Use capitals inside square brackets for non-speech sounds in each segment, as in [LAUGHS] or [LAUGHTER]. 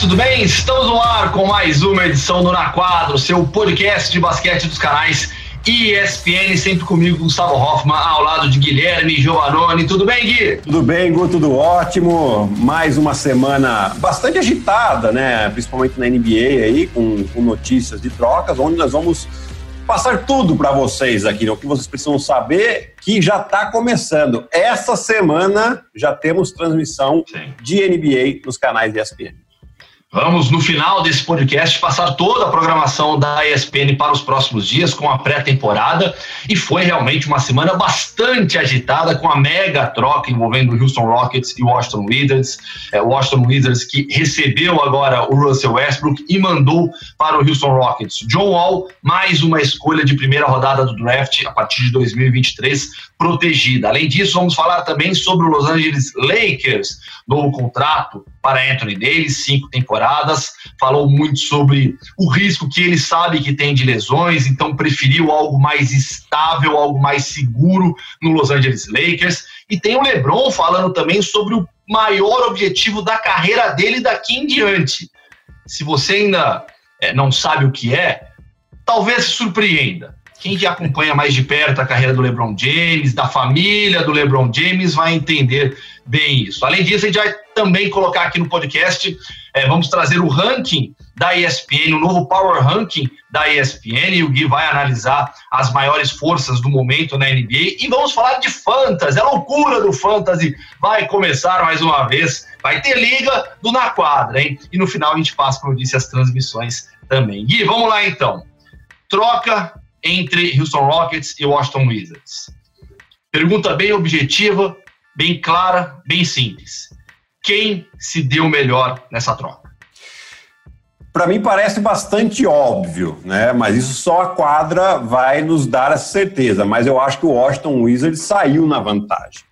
tudo bem? Estamos no ar com mais uma edição do Na Quadro, seu podcast de basquete dos canais ESPN, sempre comigo, Gustavo Hoffman, ao lado de Guilherme Giovanoni. Tudo bem, Gui? Tudo bem, Gu, tudo ótimo. Mais uma semana bastante agitada, né? Principalmente na NBA aí, com, com notícias de trocas, onde nós vamos passar tudo para vocês aqui, né? o que vocês precisam saber, que já está começando. Essa semana já temos transmissão Sim. de NBA nos canais de ESPN. Vamos, no final desse podcast, passar toda a programação da ESPN para os próximos dias com a pré-temporada. E foi realmente uma semana bastante agitada com a mega troca envolvendo o Houston Rockets e o Washington Wizards. É, o Washington Wizards que recebeu agora o Russell Westbrook e mandou para o Houston Rockets John Wall, mais uma escolha de primeira rodada do draft a partir de 2023 protegida. Além disso, vamos falar também sobre o Los Angeles Lakers, novo contrato para Anthony Davis, cinco temporadas. Falou muito sobre o risco que ele sabe que tem de lesões, então preferiu algo mais estável, algo mais seguro no Los Angeles Lakers. E tem o LeBron falando também sobre o maior objetivo da carreira dele daqui em diante. Se você ainda é, não sabe o que é, talvez se surpreenda quem já acompanha mais de perto a carreira do LeBron James, da família do LeBron James, vai entender bem isso. Além disso, a gente vai também colocar aqui no podcast, é, vamos trazer o ranking da ESPN, o novo Power Ranking da ESPN, e o Gui vai analisar as maiores forças do momento na NBA, e vamos falar de Fantasy, a loucura do Fantasy vai começar mais uma vez, vai ter liga do Na Quadra, hein? E no final a gente passa, como eu disse, as transmissões também. Gui, vamos lá então. Troca entre Houston Rockets e Washington Wizards? Pergunta bem objetiva, bem clara, bem simples. Quem se deu melhor nessa troca? Para mim parece bastante óbvio, né? Mas isso só a quadra vai nos dar essa certeza. Mas eu acho que o Washington Wizards saiu na vantagem.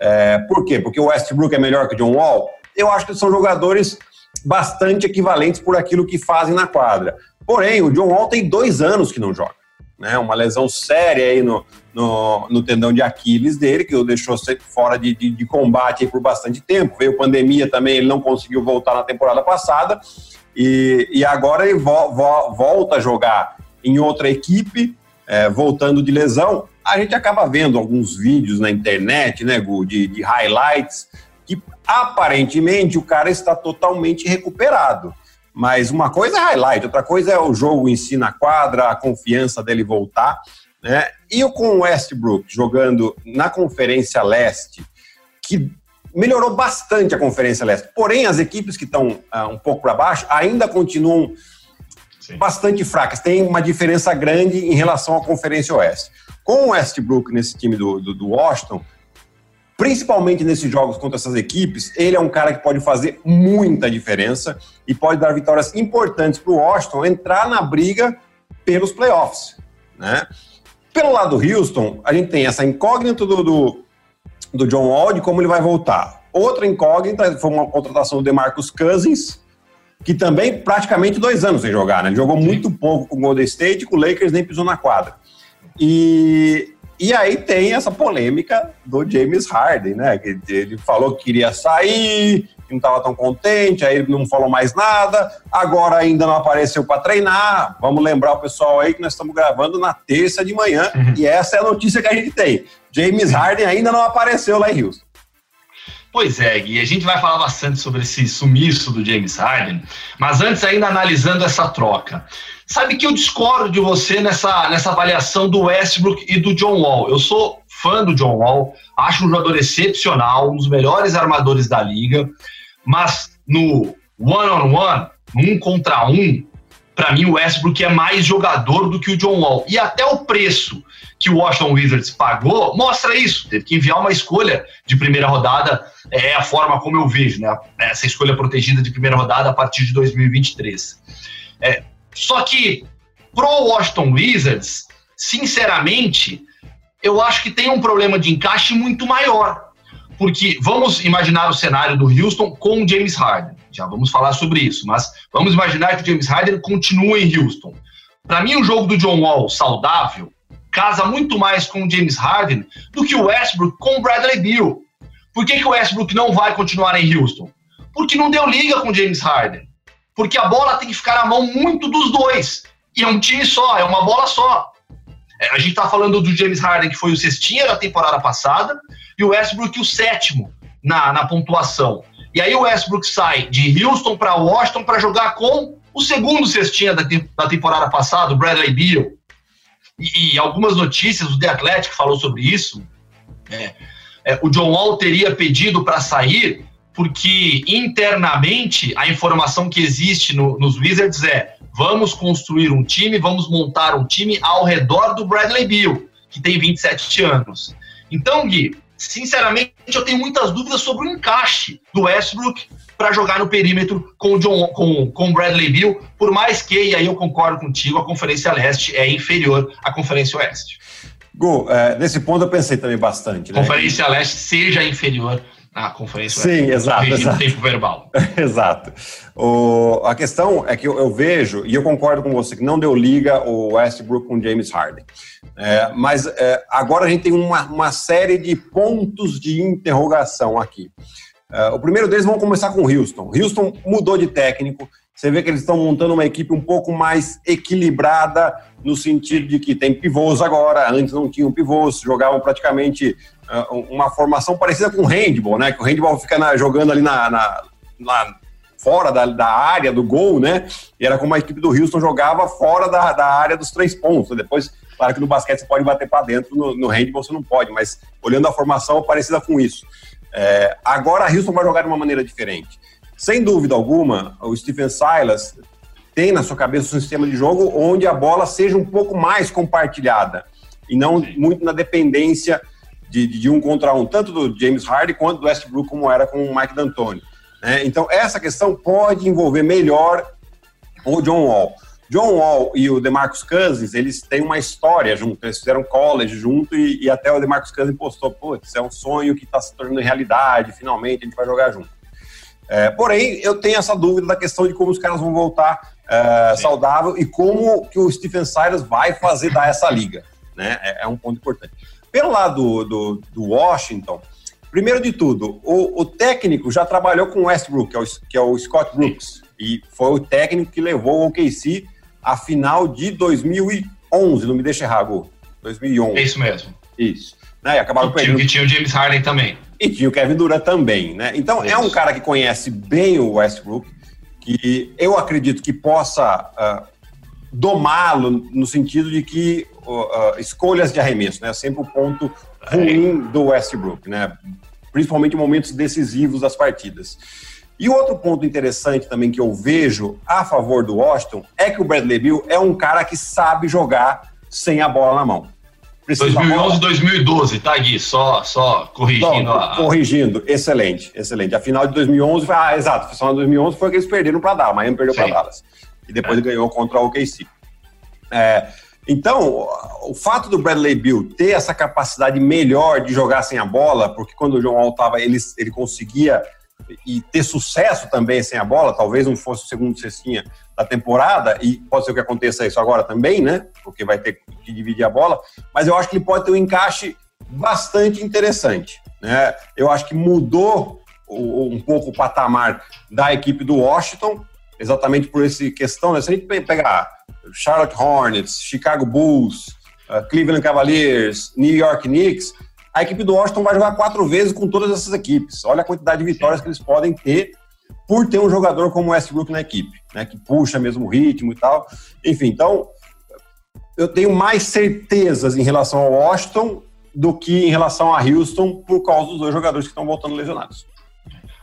É, por quê? Porque o Westbrook é melhor que o John Wall? Eu acho que são jogadores bastante equivalentes por aquilo que fazem na quadra. Porém, o John Wall tem dois anos que não joga né? Uma lesão séria aí no, no, no tendão de Aquiles dele, que o deixou fora de, de, de combate por bastante tempo. Veio pandemia também, ele não conseguiu voltar na temporada passada. E, e agora ele vo, vo, volta a jogar em outra equipe, é, voltando de lesão. A gente acaba vendo alguns vídeos na internet, né, Gu, de, de highlights, que aparentemente o cara está totalmente recuperado. Mas uma coisa é highlight, outra coisa é o jogo em si na quadra, a confiança dele voltar. Né? E com o Westbrook jogando na Conferência Leste, que melhorou bastante a Conferência Leste. Porém, as equipes que estão uh, um pouco para baixo ainda continuam Sim. bastante fracas. Tem uma diferença grande em relação à Conferência Oeste. Com o Westbrook nesse time do, do, do Washington, principalmente nesses jogos contra essas equipes, ele é um cara que pode fazer muita diferença e pode dar vitórias importantes para o Washington entrar na briga pelos playoffs. Né? Pelo lado do Houston, a gente tem essa incógnita do, do, do John Wall de como ele vai voltar. Outra incógnita foi uma contratação do DeMarcus Cousins, que também praticamente dois anos sem jogar. Né? Ele jogou muito pouco com o Golden State, com o Lakers nem pisou na quadra. E e aí tem essa polêmica do James Harden, né? Que ele falou que queria sair, que não estava tão contente, aí ele não falou mais nada, agora ainda não apareceu para treinar. Vamos lembrar o pessoal aí que nós estamos gravando na terça de manhã uhum. e essa é a notícia que a gente tem. James Harden ainda não apareceu lá em Houston. Pois é, Gui, a gente vai falar bastante sobre esse sumiço do James Harden, mas antes ainda analisando essa troca. Sabe que eu discordo de você nessa, nessa avaliação do Westbrook e do John Wall. Eu sou fã do John Wall, acho um jogador excepcional, um dos melhores armadores da liga, mas no one-on-one, -on -one, um contra um, para mim o Westbrook é mais jogador do que o John Wall. E até o preço que o Washington Wizards pagou mostra isso. Teve que enviar uma escolha de primeira rodada, é a forma como eu vejo, né? Essa escolha protegida de primeira rodada a partir de 2023. É, só que pro Washington Wizards, sinceramente, eu acho que tem um problema de encaixe muito maior. Porque vamos imaginar o cenário do Houston com o James Harden. Já vamos falar sobre isso, mas vamos imaginar que o James Harden continua em Houston. Para mim, o jogo do John Wall saudável casa muito mais com o James Harden do que o Westbrook com o Bradley Beal. Por que, que o Westbrook não vai continuar em Houston? Porque não deu liga com James Harden. Porque a bola tem que ficar na mão muito dos dois. E é um time só, é uma bola só. É, a gente tá falando do James Harden, que foi o cestinha da temporada passada, e o Westbrook o sétimo na, na pontuação. E aí o Westbrook sai de Houston para Washington para jogar com o segundo cestinha da, da temporada passada, o Bradley Beal. E, e, algumas notícias, o The Athletic falou sobre isso. É, é, o John Wall teria pedido para sair porque internamente a informação que existe no, nos Wizards é vamos construir um time, vamos montar um time ao redor do Bradley Beal, que tem 27 anos. Então, Gui, sinceramente, eu tenho muitas dúvidas sobre o encaixe do Westbrook para jogar no perímetro com o John, com, com Bradley Beal, por mais que, e aí eu concordo contigo, a Conferência Leste é inferior à Conferência Oeste. Gu, é, nesse ponto eu pensei também bastante. Né? Conferência Leste seja inferior à Conferência Sim, exato. exato. tempo verbal. [LAUGHS] exato. O, a questão é que eu, eu, vejo, e eu concordo com você, que não deu liga o Westbrook com James Harden. É, mas é, agora a gente tem uma, uma série de pontos de interrogação aqui. Uh, o primeiro deles vamos começar com o Houston. Houston mudou de técnico. Você vê que eles estão montando uma equipe um pouco mais equilibrada no sentido de que tem pivôs agora. Antes não tinham pivôs, jogavam praticamente uma formação parecida com o handball, né? Que o handball fica na, jogando ali na, na, na fora da, da, área do gol, né? E era como a equipe do Houston jogava fora da, da área dos três pontos. Depois, claro que no basquete você pode bater para dentro, no, no handball você não pode, mas olhando a formação parecida com isso. É, agora a Houston vai jogar de uma maneira diferente. Sem dúvida alguma, o Stephen Silas tem na sua cabeça um sistema de jogo onde a bola seja um pouco mais compartilhada e não muito na dependência de, de um contra um, tanto do James Harden quanto do Westbrook, como era com o Mike D'Antoni. Né? Então, essa questão pode envolver melhor o John Wall. John Wall e o DeMarcus Cousins, eles têm uma história junto, eles fizeram college junto e, e até o DeMarcus Cousins postou, putz, é um sonho que está se tornando realidade, finalmente a gente vai jogar junto. É, porém, eu tenho essa dúvida da questão de como os caras vão voltar é, saudável e como que o Stephen Silas vai fazer dar essa liga, né? É, é um ponto importante. Pelo lado do, do Washington, primeiro de tudo, o, o, técnico já trabalhou com o Westbrook, que é o, que é o Scott Brooks, e foi o técnico que levou o OKC a final de 2011, não me deixa errar, Gu. 2011. É isso mesmo. Isso. Né? E acabaram e perdendo. E tinha o James Harden também. E tinha o Kevin Durant também, né? Então isso. é um cara que conhece bem o Westbrook, que eu acredito que possa uh, domá-lo no sentido de que uh, escolhas de arremesso, né? Sempre o ponto ruim do Westbrook, né? Principalmente em momentos decisivos das partidas. E outro ponto interessante também que eu vejo a favor do Washington é que o Bradley Bill é um cara que sabe jogar sem a bola na mão. 2011, 2012, tá, Gui? Só, só corrigindo. Não, a... Corrigindo, excelente, excelente. A final de 2011, foi, ah, exato, a final de 2011 foi que eles perderam para Dallas, Miami perdeu para Dallas. E depois ganhou contra o OKC. É, então, o fato do Bradley Bill ter essa capacidade melhor de jogar sem a bola, porque quando o John Wall estava, ele, ele conseguia e ter sucesso também sem a bola, talvez não fosse o segundo cestinha da temporada, e pode ser que aconteça isso agora também, né? Porque vai ter que dividir a bola, mas eu acho que ele pode ter um encaixe bastante interessante. Né? Eu acho que mudou um pouco o patamar da equipe do Washington, exatamente por essa questão, né? Se a gente pegar Charlotte Hornets, Chicago Bulls, uh, Cleveland Cavaliers, New York Knicks, a equipe do Washington vai jogar quatro vezes com todas essas equipes. Olha a quantidade de vitórias que eles podem ter por ter um jogador como Westbrook na equipe, né, que puxa mesmo o ritmo e tal. Enfim, então eu tenho mais certezas em relação ao Washington do que em relação a Houston por causa dos dois jogadores que estão voltando lesionados.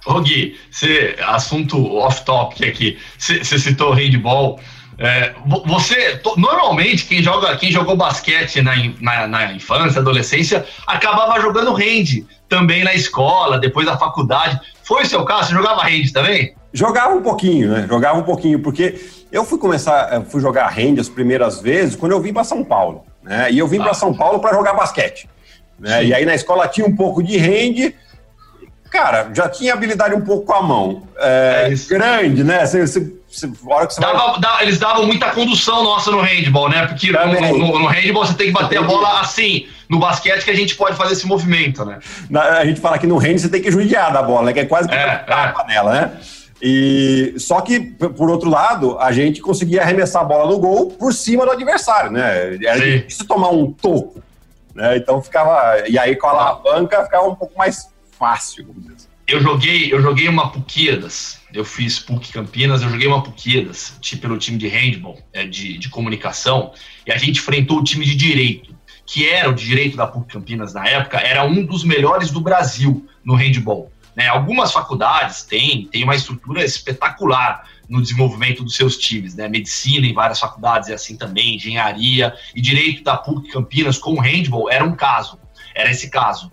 Ô Gui, você, assunto off-topic aqui, você citou o handball, é, você, normalmente, quem, joga, quem jogou basquete na, na, na, infância, adolescência, acabava jogando hand também na escola, depois da faculdade. Foi o seu caso? Você jogava hand também? Jogava um pouquinho, né? Jogava um pouquinho, porque eu fui começar, fui jogar hand as primeiras vezes quando eu vim para São Paulo, né? E eu vim ah. para São Paulo para jogar basquete. Né? E aí na escola tinha um pouco de hand, cara, já tinha habilidade um pouco com a mão. É, é grande, né? Você, você, você, hora que você Dava, vai... eles davam muita condução nossa no handball, né? Porque no, no, no, handball você tem que bater a bola assim. No basquete que a gente pode fazer esse movimento, né? a gente fala que no handball você tem que judiar da bola, né? Que é quase que é, tapa é. nela, né? E só que, por outro lado, a gente conseguia arremessar a bola no gol por cima do adversário, né? Era Sim. difícil tomar um toco. Né? Então ficava. E aí com a alavanca ficava um pouco mais fácil, assim. Eu joguei, eu joguei uma Puquidas, eu fiz PUC Campinas, eu joguei uma Puquidas pelo time de handball, é, de, de comunicação, e a gente enfrentou o time de direito, que era o direito da PUC Campinas na época, era um dos melhores do Brasil no handball. Né? Algumas faculdades têm, têm uma estrutura espetacular no desenvolvimento dos seus times, né? Medicina em várias faculdades é assim também, engenharia e direito da PUC Campinas com handball era um caso, era esse caso.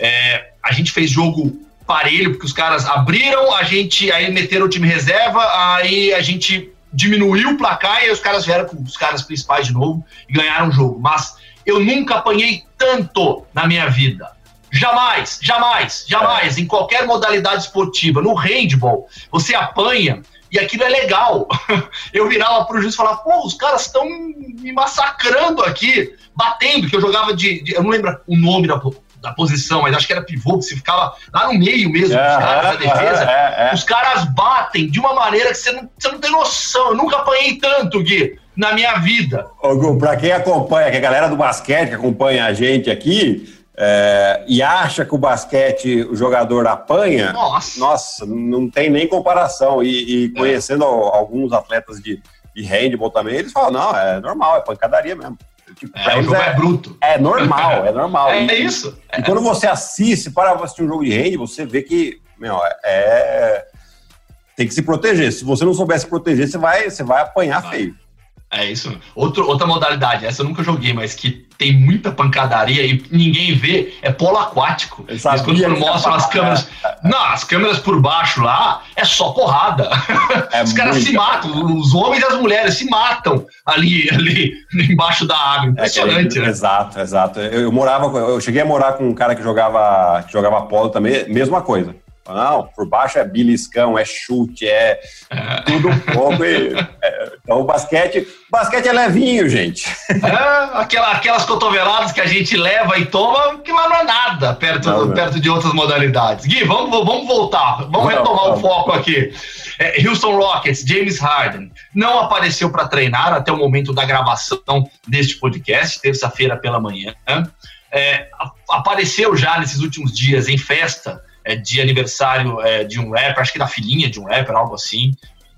É, a gente fez jogo parelho, porque os caras abriram, a gente aí meteram o time reserva, aí a gente diminuiu o placar e aí os caras vieram com os caras principais de novo e ganharam o jogo. Mas eu nunca apanhei tanto na minha vida. Jamais, jamais, jamais, em qualquer modalidade esportiva. No handball, você apanha e aquilo é legal. [LAUGHS] Eu virava pro juiz e falava, pô, os caras estão me massacrando aqui, batendo, que eu jogava de, de, Eu não lembro o nome da, da posição, mas acho que era pivô, que você ficava lá no meio mesmo, é, os caras da defesa. É, é, os caras batem de uma maneira que você não, você não tem noção. Eu nunca apanhei tanto, Gui, na minha vida. Ô, Gu, pra quem acompanha, que a galera do basquete que acompanha a gente aqui, é, e acha que o basquete o jogador apanha, nossa, nossa não tem nem comparação. E, e conhecendo é. alguns atletas de, de handball também, eles falam: não, é normal, é pancadaria mesmo. Tipo, é, o jogo é, é, bruto. É normal, é normal. [LAUGHS] é, e, isso. E quando você assiste, para assistir um jogo de handball, você vê que, meu, é. Tem que se proteger. Se você não souber se proteger, você vai, você vai apanhar vai. feio. É isso. Outro, outra modalidade, essa eu nunca joguei, mas que tem muita pancadaria e ninguém vê, é polo aquático. Eles quando mostram as câmeras. Não, as câmeras por baixo lá é só porrada. É os caras se matam, os homens e as mulheres se matam ali, ali [LAUGHS] embaixo da água. É Impressionante, é, né? Exato, exato. Eu, eu, morava, eu cheguei a morar com um cara que jogava, que jogava polo também, mesma coisa. Não, por baixo é beliscão, é chute, é, é. tudo pouco. E, [LAUGHS] é, então o basquete, basquete é levinho, gente. [LAUGHS] É, aquela, aquelas cotoveladas que a gente leva e toma, que lá não é nada perto, não, perto de outras modalidades. Gui, vamos, vamos voltar, vamos não, retomar o foco aqui. É, Houston Rockets, James Harden, não apareceu para treinar até o momento da gravação deste podcast, terça-feira pela manhã. É, apareceu já nesses últimos dias em festa é, de aniversário é, de um rapper, acho que da filhinha de um rapper, algo assim.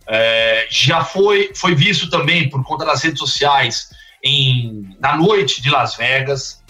É, já foi, foi visto também por conta das redes sociais em, na noite de Las Vegas.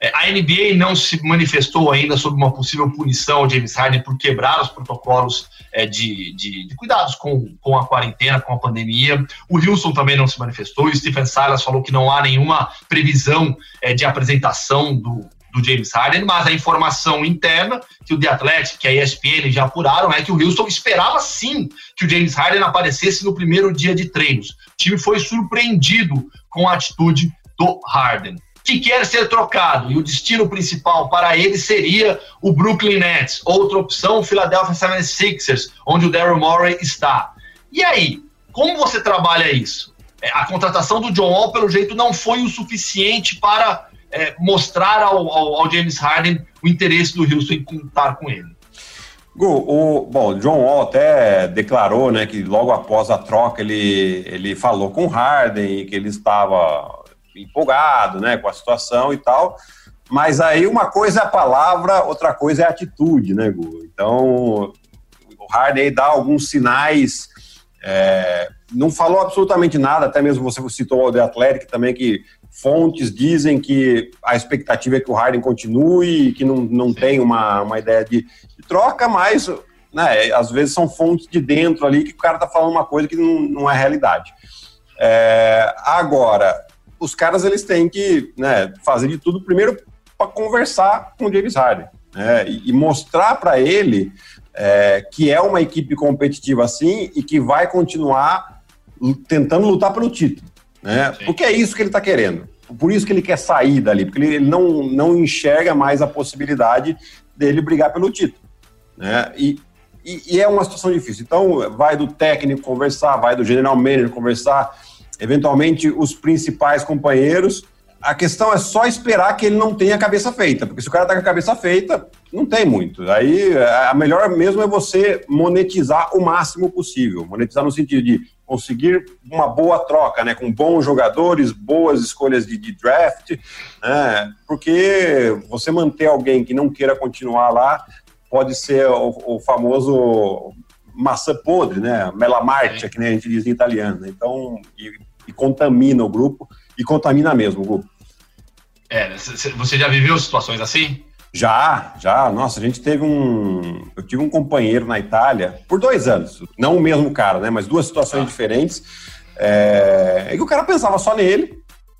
É, a NBA não se manifestou ainda sobre uma possível punição ao James Harden por quebrar os protocolos é, de, de, de, cuidados com, com a quarentena, com a pandemia. O Wilson também não se manifestou. E o Stephen Silas falou que não há nenhuma previsão é, de apresentação do, do James Harden, mas a informação interna que o The Athletic, que a ESPN já apuraram, é que o Houston esperava sim que o James Harden aparecesse no primeiro dia de treinos. O time foi surpreendido com a atitude do Harden que quer ser trocado e o destino principal para ele seria o Brooklyn Nets. Outra opção, o Philadelphia 76ers, onde o Daryl Morey está. E aí, como você trabalha isso? É, a contratação do John Wall, pelo jeito, não foi o suficiente para é, mostrar ao, ao, ao, James Harden o interesse do Houston em contar com ele. Gu, o, bom, John Wall até declarou né, que logo após a troca ele, ele falou com Harden que ele estava empolgado né, com a situação e tal. Mas aí uma coisa é a palavra, outra coisa é a atitude, né, Gu? Então o Harden dá alguns sinais. É, não falou absolutamente nada, até mesmo você citou o The Athletic também, que Fontes dizem que a expectativa é que o Harden continue, que não, não tem uma, uma ideia de, de troca, mas né, às vezes são fontes de dentro ali que o cara tá falando uma coisa que não, não é realidade. É, agora, os caras eles têm que né, fazer de tudo primeiro para conversar com o James Harden né, e, e mostrar para ele é, que é uma equipe competitiva assim e que vai continuar tentando lutar pelo título. Né? Porque é isso que ele está querendo. Por isso que ele quer sair dali, porque ele não, não enxerga mais a possibilidade dele brigar pelo título. Né? E, e, e, é uma situação difícil. Então, vai do técnico conversar, vai do general manager conversar, eventualmente os principais companheiros. A questão é só esperar que ele não tenha a cabeça feita, porque se o cara tá com a cabeça feita, não tem muito. Aí a melhor mesmo é você monetizar o máximo possível. Monetizar no sentido de conseguir uma boa troca, né, com bons jogadores, boas escolhas de, de draft, né, porque você manter alguém que não queira continuar lá pode ser o, o famoso maçã podre, né, melamarte, que nem a gente diz em italiano. Então, e, e contamina o grupo, e contamina mesmo o grupo. É, você já viveu situações assim? Já, já. Nossa, a gente teve um. Eu tive um companheiro na Itália por dois anos. Não o mesmo cara, né? Mas duas situações ah. diferentes. É... é que o cara pensava só nele,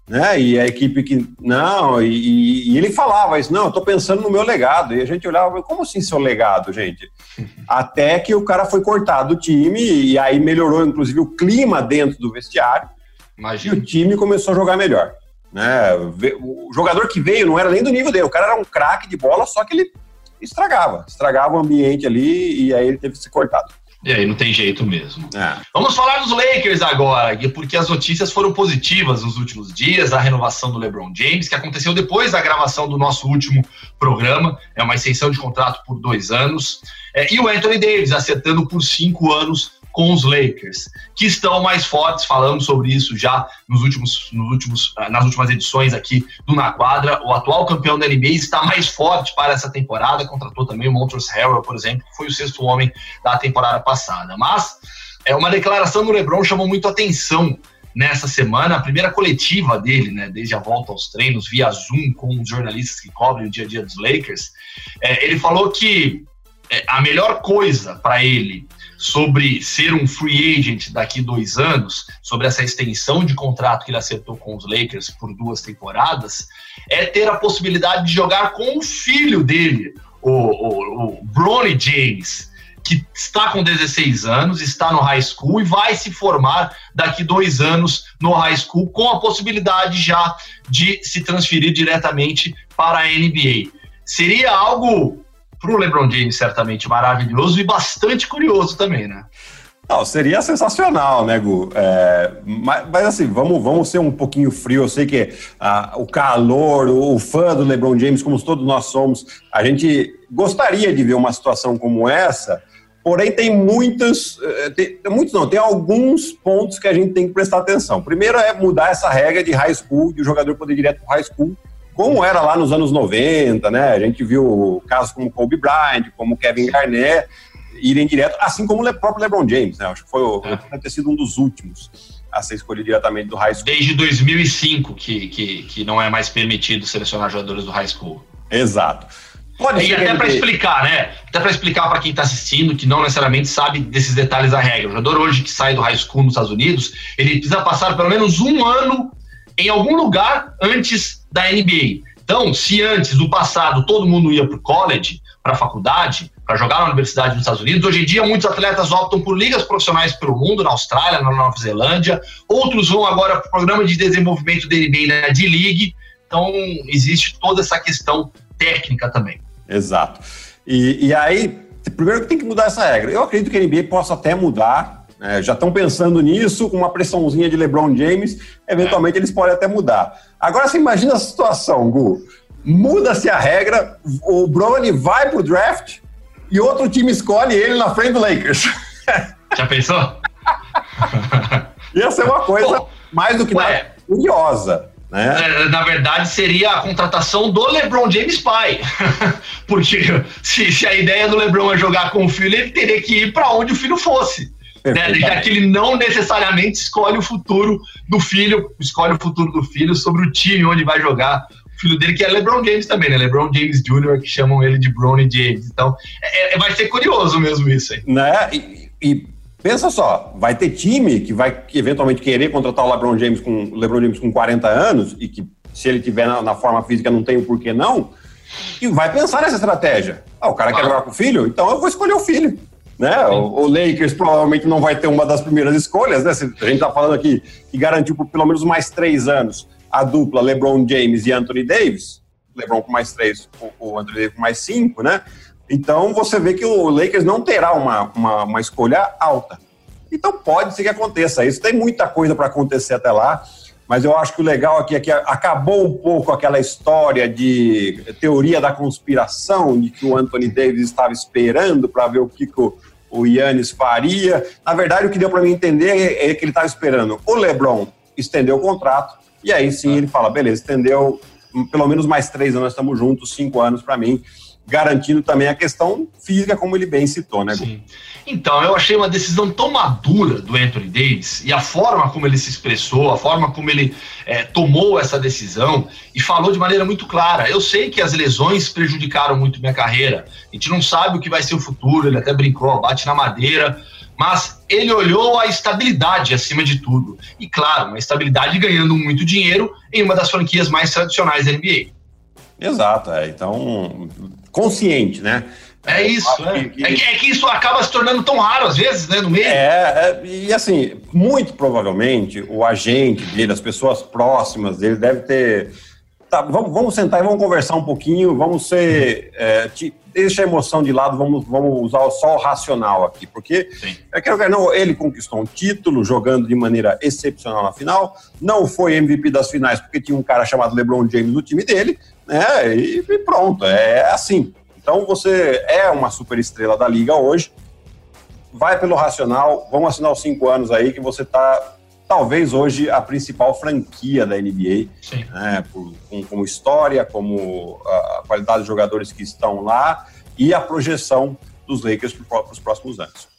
né? E a equipe que. Não, e, e, ele falava isso, não, eu tô pensando no meu legado. E a gente olhava, como assim seu legado, gente? [LAUGHS] Até que o cara foi cortado do time, e aí melhorou, inclusive, o clima dentro do vestiário. Imagina. E o time começou a jogar melhor. Né? O jogador que veio não era nem do nível dele, o cara era um craque de bola, só que ele estragava, estragava o ambiente ali e aí ele teve que ser cortado. E aí não tem jeito mesmo. É. Vamos falar dos Lakers agora, porque as notícias foram positivas nos últimos dias, a renovação do LeBron James, que aconteceu depois da gravação do nosso último programa, é uma extensão de contrato por dois anos, é, e o Anthony Davis acertando por cinco anos com os Lakers, que estão mais fortes. Falamos sobre isso já nos últimos, nos últimos, ah, nas últimas edições aqui do Na Quadra. O atual campeão da NBA está mais forte para essa temporada. Contratou também o Montrezl Harrell, por exemplo, que foi o sexto homem da temporada passada. Mas é uma declaração do LeBron chamou muito atenção nessa semana, a primeira coletiva dele, né, desde a volta aos treinos via Zoom com os jornalistas que cobrem o dia a dia dos Lakers. É, ele falou que é, a melhor coisa para ele sobre ser um free agent daqui dois anos, sobre essa extensão de contrato que ele acertou com os Lakers por duas temporadas, é ter a possibilidade de jogar com o filho dele, o, o, o Bronny James, que está com 16 anos, está no high school e vai se formar daqui dois anos no high school, com a possibilidade já de se transferir diretamente para a NBA. Seria algo para o LeBron James, certamente maravilhoso e bastante curioso também, né? Não, seria sensacional, né, Gu? É, mas, mas, assim, vamos, vamos ser um pouquinho frio. Eu sei que ah, o calor, o, o, fã do LeBron James, como todos nós somos, a gente gostaria de ver uma situação como essa. Porém, tem muitos, eh, tem, muitos não, tem alguns pontos que a gente tem que prestar atenção. Primeiro é mudar essa regra de high school, de o jogador poder ir direto para high school, como era lá nos anos 90, né? A gente viu casos como Kobe Bryant, como Kevin Garnett irem direto, assim como o próprio LeBron James, né? Acho que foi é. ter sido um dos últimos a ser escolhido diretamente do high school. Desde 2005 que, que, que não é mais permitido selecionar jogadores do high school. Exato. Pode e até para explicar, né? Até para explicar para quem está assistindo que não necessariamente sabe desses detalhes da regra. O jogador hoje que sai do high school nos Estados Unidos, ele precisa passar pelo menos um ano em algum lugar antes da NBA. Então, se antes do passado todo mundo ia para o college, para a faculdade, para jogar na universidade dos Estados Unidos, hoje em dia muitos atletas optam por ligas profissionais pelo mundo, na Austrália, na Nova Zelândia, outros vão agora para o programa de desenvolvimento da NBA na D-League. Então, existe toda essa questão técnica também. Exato. E, e aí, primeiro que tem que mudar essa regra. Eu acredito que a NBA possa até mudar é, já estão pensando nisso, com uma pressãozinha de LeBron James, eventualmente eles podem até mudar. Agora você imagina a situação, Gu. Muda-se a regra, o Bronny vai pro draft e outro time escolhe ele na frente do Lakers. [LAUGHS] Já pensou? [LAUGHS] Ia ser uma coisa Pô, mais do que curiosa. Né? É, na verdade, seria a contratação do LeBron James pai. [LAUGHS] Porque se, se, a ideia do LeBron é jogar com o filho, ele teria que ir para onde o filho fosse né? já que ele não necessariamente escolhe o futuro do filho, escolhe o futuro do filho sobre o time onde vai jogar o filho dele, que é LeBron James também, né? LeBron James Jr., que chamam ele de Bronny James. Então, é, é, vai ser curioso mesmo isso aí. Né? E, e, pensa só, vai ter time que vai eventualmente querer contratar o LeBron James com, LeBron James com 40 anos e que, se ele tiver na, na forma física, não tem o porquê não, e vai pensar nessa estratégia. Ah, o cara quer jogar com o filho? Então eu vou escolher o filho. Né? O, o, Lakers provavelmente não vai ter uma das primeiras escolhas, né? A gente está falando aqui que garantiu por pelo menos mais três anos a dupla LeBron James e Anthony Davis. LeBron com mais três, o, o Anthony Davis com mais cinco, né? Então você vê que o Lakers não terá uma, uma, uma escolha alta. Então pode ser que aconteça isso. Tem muita coisa para acontecer até lá, mas eu acho que o legal aqui é que acabou um pouco aquela história de teoria da conspiração, de que o Anthony Davis estava esperando para ver o que, que o, o Yannis faria. Na verdade, o que deu para mim entender é que ele estava esperando o LeBron estender o contrato, e aí sim ele fala: beleza, estendeu pelo menos mais três anos, estamos juntos, cinco anos para mim garantindo também a questão física, como ele bem citou, né? Sim. Então, eu achei uma decisão tão madura do Anthony Davis e a forma como ele se expressou, a forma como ele é, tomou essa decisão e falou de maneira muito clara. Eu sei que as lesões prejudicaram muito minha carreira, a gente não sabe o que vai ser o futuro, ele até brincou, bate na madeira, mas ele olhou a estabilidade acima de tudo. E claro, uma estabilidade ganhando muito dinheiro em uma das franquias mais tradicionais da NBA. Exato, é. Então, consciente, né? É isso, é. Que, é, que, é que isso acaba se tornando tão raro às vezes, né, no meio. É, é, e assim, muito provavelmente o agente dele, as pessoas próximas dele, deve ter. Tá, vamos, vamos sentar e vamos conversar um pouquinho, vamos ser. É, te, deixa a emoção de lado, vamos, vamos usar só o racional aqui, porque Sim. eu quero ver, não, ele conquistou um título jogando de maneira excepcional na final, não foi MVP das finais porque tinha um cara chamado LeBron James no time dele, né? E, e pronto, é assim. Então você é uma super estrela da liga hoje. Vai pelo racional, vamos assinar os cinco anos aí que você está talvez hoje a principal franquia da NBA, né, por, com, como história, como a qualidade dos jogadores que estão lá e a projeção dos Lakers para os próximos anos.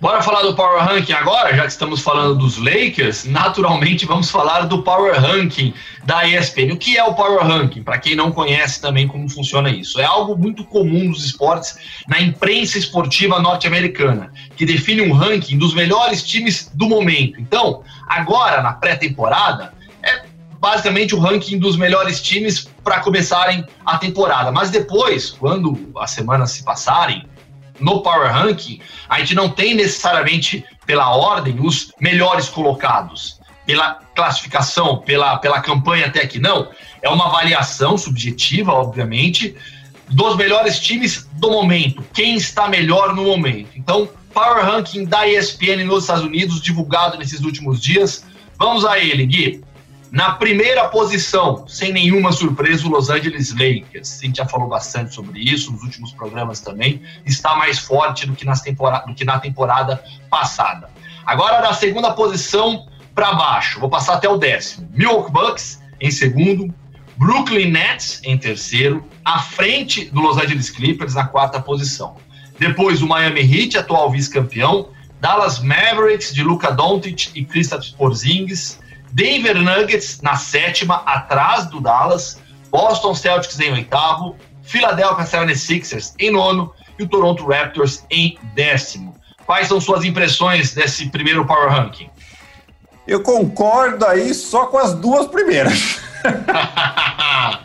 Bora falar do Power Ranking agora, já que estamos falando dos Lakers, naturalmente vamos falar do Power Ranking da ESPN. O que é o Power Ranking? Para quem não conhece também como funciona isso. É algo muito comum nos esportes, na imprensa esportiva norte-americana, que define um ranking dos melhores times do momento. Então, agora, na pré-temporada, é basicamente o ranking dos melhores times para começarem a temporada. Mas depois, quando as semanas se passarem, no Power Ranking, a gente não tem necessariamente pela ordem os melhores colocados, pela classificação, pela, pela campanha até aqui, não. É uma avaliação subjetiva, obviamente, dos melhores times do momento, quem está melhor no momento. Então, Power Ranking da ESPN nos Estados Unidos, divulgado nesses últimos dias. Vamos a ele, Gui. Na primeira posição, sem nenhuma surpresa, o Los Angeles Lakers. A gente já falou bastante sobre isso nos últimos programas também. Está mais forte do que, nas temporada, do que na temporada passada. Agora, da segunda posição para baixo, vou passar até o décimo. Milwaukee Bucks em segundo, Brooklyn Nets em terceiro, à frente do Los Angeles Clippers na quarta posição. Depois o Miami Heat, atual vice-campeão, Dallas Mavericks de Luka Doncic e Kristaps Porzingis, Denver Nuggets na sétima, atrás do Dallas, Boston Celtics em oitavo, Philadelphia 76ers em nono e o Toronto Raptors em décimo. Quais são suas impressões desse primeiro Power Ranking? Eu concordo aí só com as duas primeiras. [LAUGHS]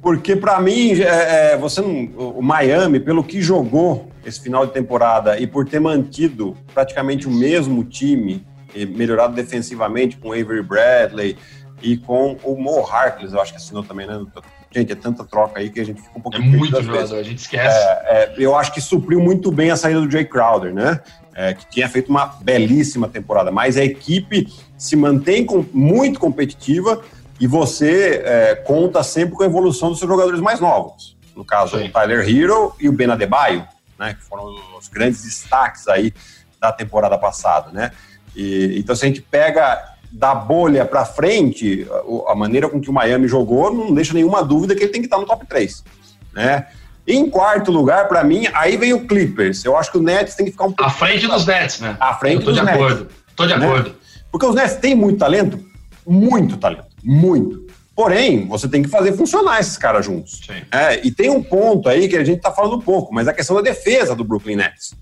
Porque para mim, é, é, você não, o Miami, pelo que jogou esse final de temporada e por ter mantido praticamente o mesmo time melhorado defensivamente com o Avery Bradley e com o Mo Harkless, eu acho que assinou também, né? Gente, é tanta troca aí que a gente fica um pouquinho... É muito jogador, a gente esquece. É, é, eu acho que supriu muito bem a saída do Jay Crowder, né? É, que tinha feito uma belíssima temporada, mas a equipe se mantém com, muito competitiva e você é, conta sempre com a evolução dos seus jogadores mais novos. No caso, Sim. o Tyler Hero e o Ben Adebayo, né? Que foram os grandes destaques aí da temporada passada, né? E, então, se a gente pega da bolha para frente, a, a, maneira com que o Miami jogou, não deixa nenhuma dúvida que ele tem que estar no top 3. Né? Em quarto lugar, para mim, aí vem o Clippers. Eu acho que o Nets tem que ficar um pouco. À frente dos Nets, né? À frente Eu tô dos de Nets. acordo. Tô de né? acordo. Porque os Nets têm muito talento, muito talento, muito. Porém, você tem que fazer funcionar esses caras juntos. É, e tem um ponto aí que a gente está falando pouco, mas a questão da defesa do Brooklyn Nets.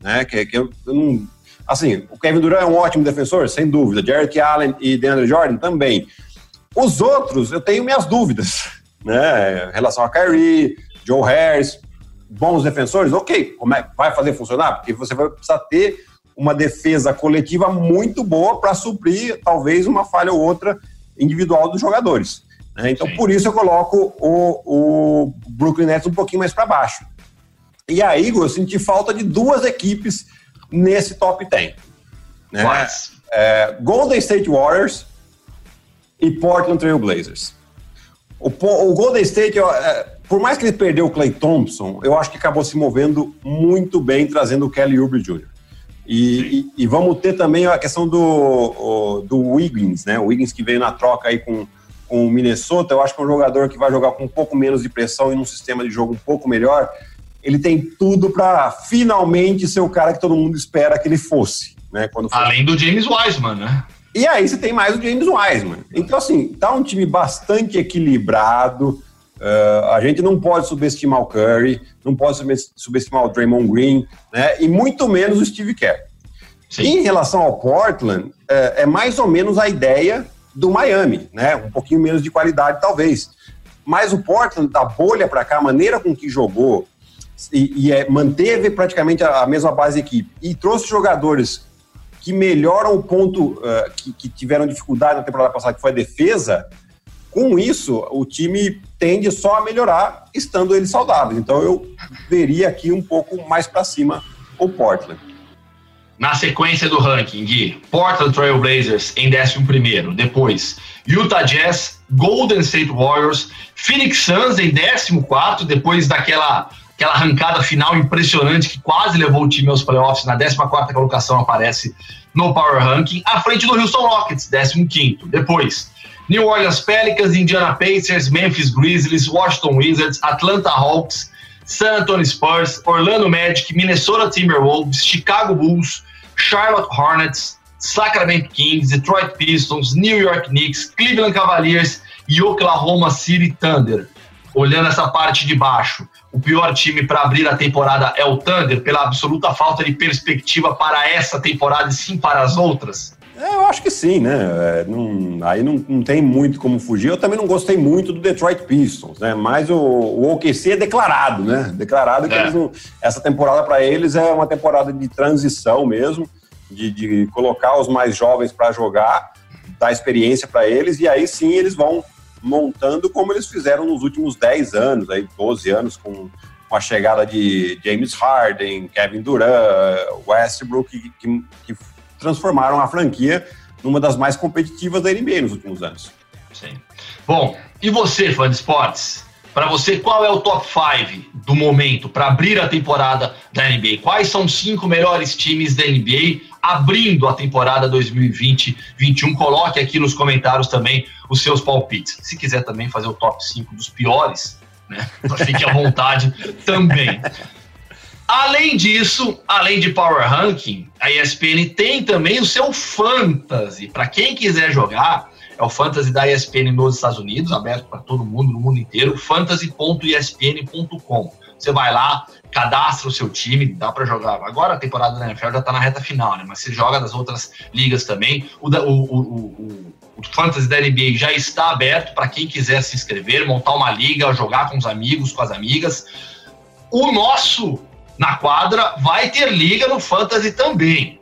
Né, que, que eu, eu não, Assim, o Kevin Durant é um ótimo defensor, sem dúvida. Jarrett Allen e DeAndre Jordan também. Os outros, eu tenho minhas dúvidas, [LAUGHS] né? Em relação a Kyrie, Joe Harris, bons defensores, ok, como é, vai fazer funcionar? Porque você vai precisar ter uma defesa coletiva muito boa para suprir talvez uma falha ou outra individual dos jogadores. Né? Então, Sim. por isso eu coloco o, o Brooklyn Nets um pouquinho mais para baixo. E aí, eu senti falta de duas equipes nesse top 10. Né? É, Golden State Warriors e Portland Trail Blazers. O, o Golden State, é, por mais que ele perdeu o Clay Thompson, eu acho que acabou se movendo muito bem, trazendo o Kelly Oubre Jr. E, e, e, vamos ter também a questão do, do Wiggins, né? O Wiggins que veio na troca aí com, com o Minnesota, eu acho que é um jogador que vai jogar com um pouco menos de pressão e num sistema de jogo um pouco melhor. Ele tem tudo para finalmente ser o cara que todo mundo espera que ele fosse. Né, quando Além do James Wiseman, né? E aí você tem mais o James Wiseman. Então, assim, tá um time bastante equilibrado. Uh, a gente não pode subestimar o Curry, não pode subestimar o Draymond Green, né? E muito menos o Steve Kerr. Sim. Em relação ao Portland, uh, é mais ou menos a ideia do Miami, né? Um pouquinho menos de qualidade, talvez. Mas o Portland, da bolha para cá, a maneira com que jogou e, e é, manteve praticamente a, a mesma base de equipe e trouxe jogadores que melhoram o ponto uh, que, que, tiveram dificuldade na temporada passada, que foi a defesa, com isso, o time tende só a melhorar, estando eles saudáveis. Então, eu veria aqui um pouco mais para cima o Portland. Na sequência do ranking, Gui, Portland Trail Blazers em 11, depois Utah Jazz, Golden State Warriors, Phoenix Suns em 14, depois daquela aquela arrancada final impressionante que quase levou o time aos playoffs, na 14 colocação aparece no Power Ranking, à frente do Houston Rockets, 15 Depois, New Orleans Pelicans, Indiana Pacers, Memphis Grizzlies, Washington Wizards, Atlanta Hawks, San Antonio Spurs, Orlando Magic, Minnesota Timberwolves, Chicago Bulls, Charlotte Hornets, Sacramento Kings, Detroit Pistons, New York Knicks, Cleveland Cavaliers e Oklahoma City Thunder. Olhando essa parte de baixo, o pior time para abrir a temporada é o Thunder, pela absoluta falta de perspectiva para essa temporada e sim para as outras? É, eu acho que sim, né? É, não, aí não, não, tem muito como fugir. Eu também não gostei muito do Detroit Pistons, né? Mas o, o OKC é declarado, né? Declarado que é. não, essa temporada para eles é uma temporada de transição mesmo, de, de colocar os mais jovens para jogar, dar experiência para eles, e aí sim eles vão montando como eles fizeram nos últimos 10 anos, aí 12 anos, com, com a chegada de James Harden, Kevin Durant, Westbrook, que, que, que transformaram a franquia numa das mais competitivas da NBA nos últimos anos. Sim. Bom, e você, fã de esportes? Para você, qual é o top 5 do momento para abrir a temporada da NBA? Quais são os cinco melhores times da NBA abrindo a temporada 2020-21? Coloque aqui nos comentários também os seus palpites. Se quiser também fazer o top 5 dos piores, né? Fique à vontade [LAUGHS] também. Além disso, além de Power Ranking, a ESPN tem também o seu Fantasy. Para quem quiser jogar, é o Fantasy da ESPN nos Estados Unidos, aberto para todo mundo, no mundo inteiro, fantasy.espn.com. Você vai lá, cadastra o seu time, dá para jogar. Agora a temporada da NFL já está na reta final, né? Mas você joga das outras ligas também. O, o, o, o, o Fantasy da NBA já está aberto para quem quiser se inscrever, montar uma liga, jogar com os amigos, com as amigas. O nosso na quadra vai ter liga no Fantasy também.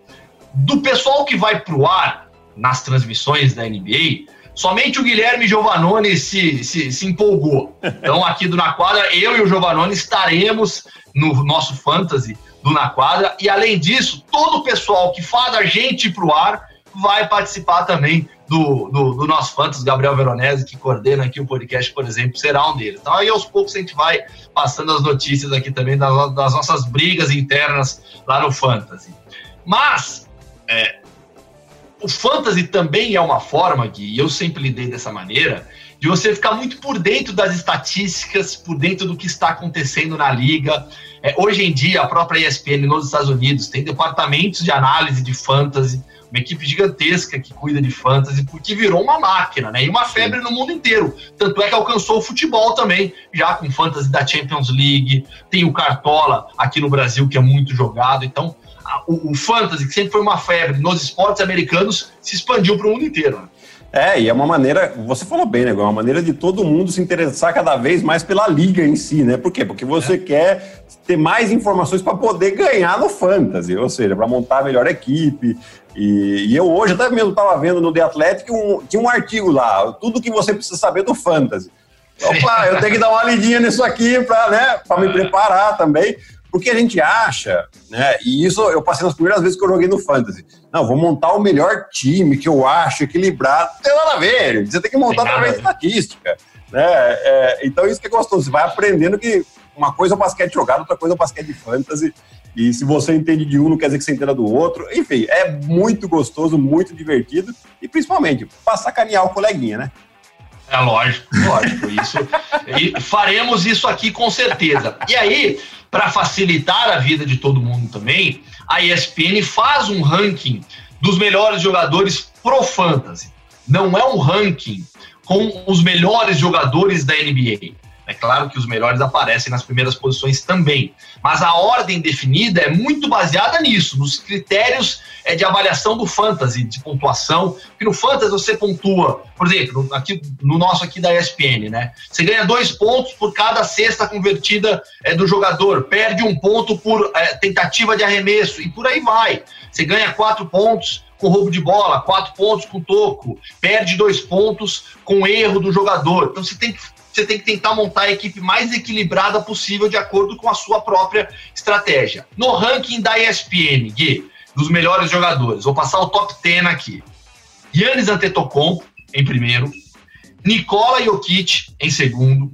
Do pessoal que vai pro ar, nas transmissões da NBA, somente o Guilherme Giovanoni se, se, se, empolgou. Então, aqui do Na Quadra, eu e o Giovanoni estaremos no nosso fantasy do Na Quadra. E, além disso, todo o pessoal que faz a gente para o ar vai participar também do, do, do, nosso fantasy. Gabriel Veronese, que coordena aqui o podcast, por exemplo, será um deles. Então, aí, aos poucos, a gente vai passando as notícias aqui também das, das nossas brigas internas lá no fantasy. Mas, é, o fantasy também é uma forma, Gui, e eu sempre lidei dessa maneira, de você ficar muito por dentro das estatísticas, por dentro do que está acontecendo na liga. É, hoje em dia, a própria ESPN nos Estados Unidos tem departamentos de análise de fantasy, uma equipe gigantesca que cuida de fantasy, porque virou uma máquina, né? E uma febre no mundo inteiro. Tanto é que alcançou o futebol também, já com fantasy da Champions League, tem o Cartola aqui no Brasil, que é muito jogado. Então, o, o fantasy, que sempre foi uma febre nos esportes americanos, se expandiu para o mundo inteiro. Né? É, e é uma maneira, você falou bem, né? É uma maneira de todo mundo se interessar cada vez mais pela liga em si, né? Por quê? Porque você é. quer ter mais informações para poder ganhar no fantasy, ou seja, para montar a melhor equipe. E, e, eu hoje até mesmo estava vendo no The Athletic um, tinha um artigo lá, tudo que você precisa saber do fantasy. Opa, eu tenho que dar uma lidinha nisso aqui para né, me preparar também Porque a gente acha, né? E isso eu passei nas primeiras vezes que eu joguei no Fantasy. Não, vou montar o melhor time que eu acho equilibrado. Não tem nada a ver. Você tem que montar através de estatística. Né? É, então isso que é gostoso. Você vai aprendendo que uma coisa é o basquete jogado, outra coisa é o basquete de fantasy. E se você entende de um, não quer dizer que você entenda do outro. Enfim, é muito gostoso, muito divertido. E principalmente, para sacanear o coleguinha, né? É lógico, lógico. Isso, e faremos isso aqui com certeza. E aí, para facilitar a vida de todo mundo também, a ESPN faz um ranking dos melhores jogadores pro fantasy. Não é um ranking com os melhores jogadores da NBA. É claro que os melhores aparecem nas primeiras posições também, mas a ordem definida é muito baseada nisso, nos critérios é, de avaliação do fantasy, de pontuação. Porque no fantasy você pontua, por exemplo, aqui, no nosso aqui da ESPN, né? Você ganha dois pontos por cada cesta convertida é, do jogador, perde um ponto por é, tentativa de arremesso e por aí vai. Você ganha quatro pontos com roubo de bola, quatro pontos com toco, perde dois pontos com erro do jogador. Então você tem que você tem que tentar montar a equipe mais equilibrada possível de acordo com a sua própria estratégia. No ranking da ESPN, Gui, dos melhores jogadores, vou passar o top 10 aqui. Yannis Antetokounmpo em primeiro, Nikola Jokic em segundo,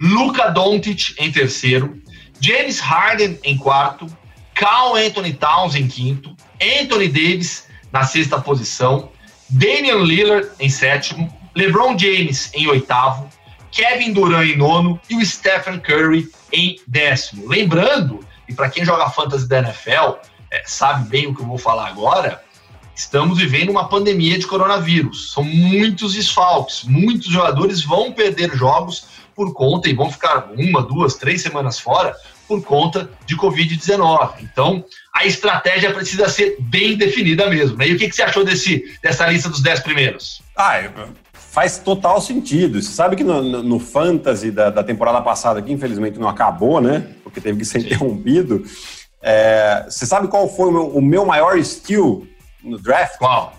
Luka Doncic em terceiro, James Harden em quarto, Carl Anthony Towns em quinto, Anthony Davis na sexta posição, Damian Lillard em sétimo, LeBron James em oitavo, Kevin Durant em nono e o Stephen Curry em décimo. Lembrando, e para quem joga fantasy da NFL, é, sabe bem o que eu vou falar agora, estamos vivendo uma pandemia de coronavírus. São muitos desfalques, muitos jogadores vão perder jogos por conta e vão ficar uma, duas, três semanas fora por conta de Covid-19. Então, a estratégia precisa ser bem definida mesmo. Né? E o que, que você achou desse, dessa lista dos dez primeiros? Ah, faz total sentido. Você sabe que no, no, no Fantasy da, da, temporada passada, que infelizmente não acabou, né? Porque teve que ser Sim. interrompido. É, você sabe qual foi o meu, o meu, maior steal no draft? Qual?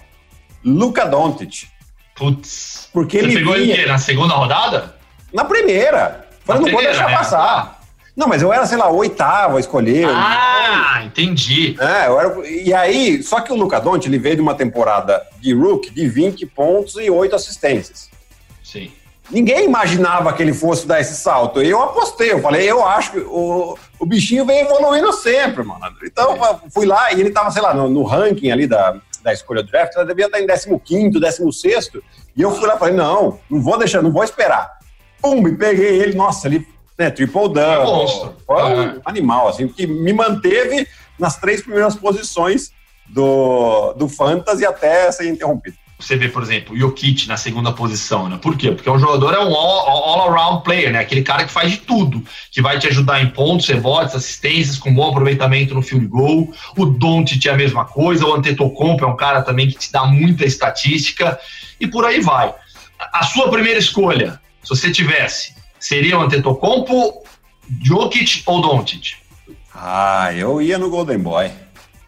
Luca Doncic. Putz. Porque você ele pegou vinha... ele na segunda rodada? Na primeira. Falei, não vou deixar né? passar. Não, mas eu era, sei lá, oitavo a escolher. Ah, entendi. É, eu era, e aí, só que o Luca Doncic, ele veio de uma temporada de rookie de 20 pontos e 8 assistências. Sim. Ninguém imaginava que ele fosse dar esse salto. Eu apostei, eu falei, eu acho que o, o bichinho vem evoluindo sempre, mano. Então, é. fui lá e ele tava, sei lá, no, no ranking ali da, da escolha do draft, ela devia estar em 15 16 e eu fui lá e falei, não, não vou deixar, não vou esperar. Pum, e peguei ele, nossa, ele né, triple. É monstro. Foi um animal, assim, que me manteve nas três primeiras posições do, do Fantasy até ser interrompido. Você vê, por exemplo, o Jokic na segunda posição, né? Por quê? Porque o jogador é um all-around all player, né? Aquele cara que faz de tudo, que vai te ajudar em pontos, rebotes, assistências, com bom aproveitamento no field goal. O Doncic é a mesma coisa, o Antetokounmpo é um cara também que te dá muita estatística e por aí vai. A sua primeira escolha, se você tivesse Seria o Antetokounmpo, Jokic ou Doncic? Ah, eu ia no Golden Boy.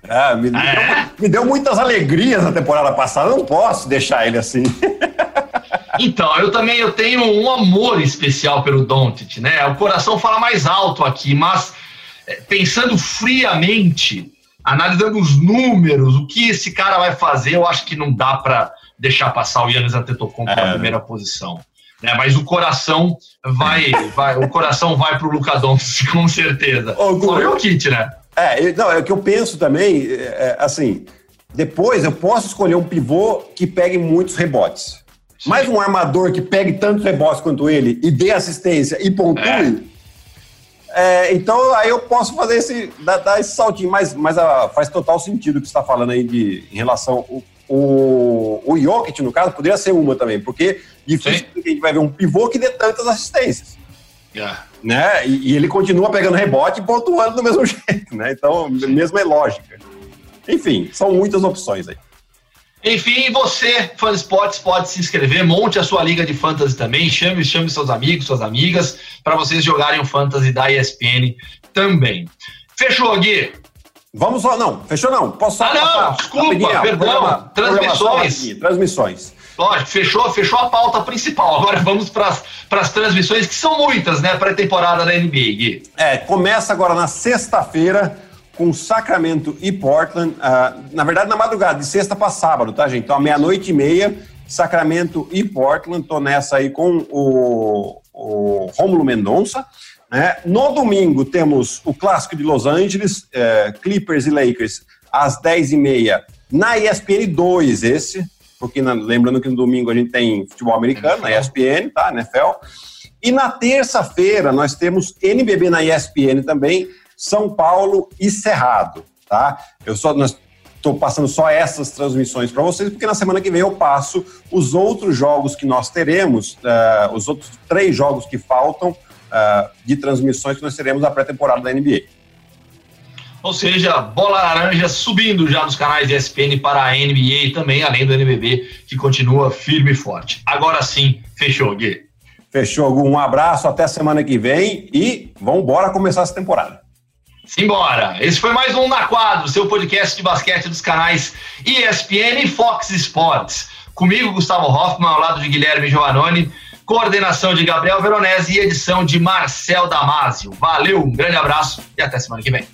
Ah, me, ah, é? deu, me, deu, muitas alegrias na temporada passada, não posso deixar ele assim. [LAUGHS] então, eu também eu tenho um amor especial pelo Doncic, né? O coração fala mais alto aqui, mas é, pensando friamente, analisando os números, o que esse cara vai fazer, eu acho que não dá para deixar passar o Yannis Antetokounmpo é, na primeira posição né? Mas o coração vai, vai o coração vai pro Luca Doncic, [LAUGHS] com certeza. Foi o kit, né? É, não, é o que eu penso também, é, é, assim, depois eu posso escolher um pivô que pegue muitos rebotes. Sim. Mas um armador que pegue tantos rebotes quanto ele e dê assistência e pontue. É. é então aí eu posso fazer esse, dar, dar esse saltinho, mas, mas a, ah, faz total sentido o que você está falando aí de, em relação. O, o, o Jokic, no caso, poderia ser uma também, porque difícil que a gente vai ver um pivô que dê tantas assistências. Yeah. É. Né? E, e, ele continua pegando rebote e pontuando do mesmo [LAUGHS] jeito, né? Então, mesmo é lógica. Enfim, são muitas opções aí. Enfim, você, fã de esportes, pode se inscrever, monte a sua liga de fantasy também, chame, chame seus amigos, suas amigas, para vocês jogarem o fantasy da ESPN também. Fechou, Gui? Vamos só, não, fechou não. Posso só ah, não, desculpa, perdão. Transmissões. Transmissões. lógico, fechou, fechou a pauta principal. Agora vamos para as transmissões, que são muitas, né? Pré-temporada da NBA, Gui. É, começa agora na sexta-feira com Sacramento e Portland. Uh, na verdade, na madrugada, de sexta para sábado, tá, gente? Então, meia-noite e meia, Sacramento e Portland. Tô nessa aí com o, o Rômulo Mendonça. Né? No domingo, temos o clássico de Los Angeles, é, Clippers e Lakers, às 10h30, na ESPN 2, esse, porque na, lembrando que no domingo a gente tem futebol americano, na ESPN, tá? NFL. E na terça-feira nós temos NBB na ESPN também, São Paulo e Cerrado, tá? Eu só estou passando só essas transmissões para vocês, porque na semana que vem eu passo os outros jogos que nós teremos, uh, os outros três jogos que faltam uh, de transmissões que nós teremos na pré-temporada da NBA. Ou seja, bola laranja subindo já dos canais de ESPN para a NBA e também, além do NBB, que continua firme e forte. Agora sim, fechou, Gui. Fechou, Gu. Um abraço, até semana que vem e vamos embora começar essa temporada. Simbora! Esse foi mais um Na Quadro, seu podcast de basquete dos canais ESPN e Fox Sports. Comigo, Gustavo Hoffman, ao lado de Guilherme Giovannoni coordenação de Gabriel Veronese e edição de Marcel Damasio. Valeu, um grande abraço e até semana que vem.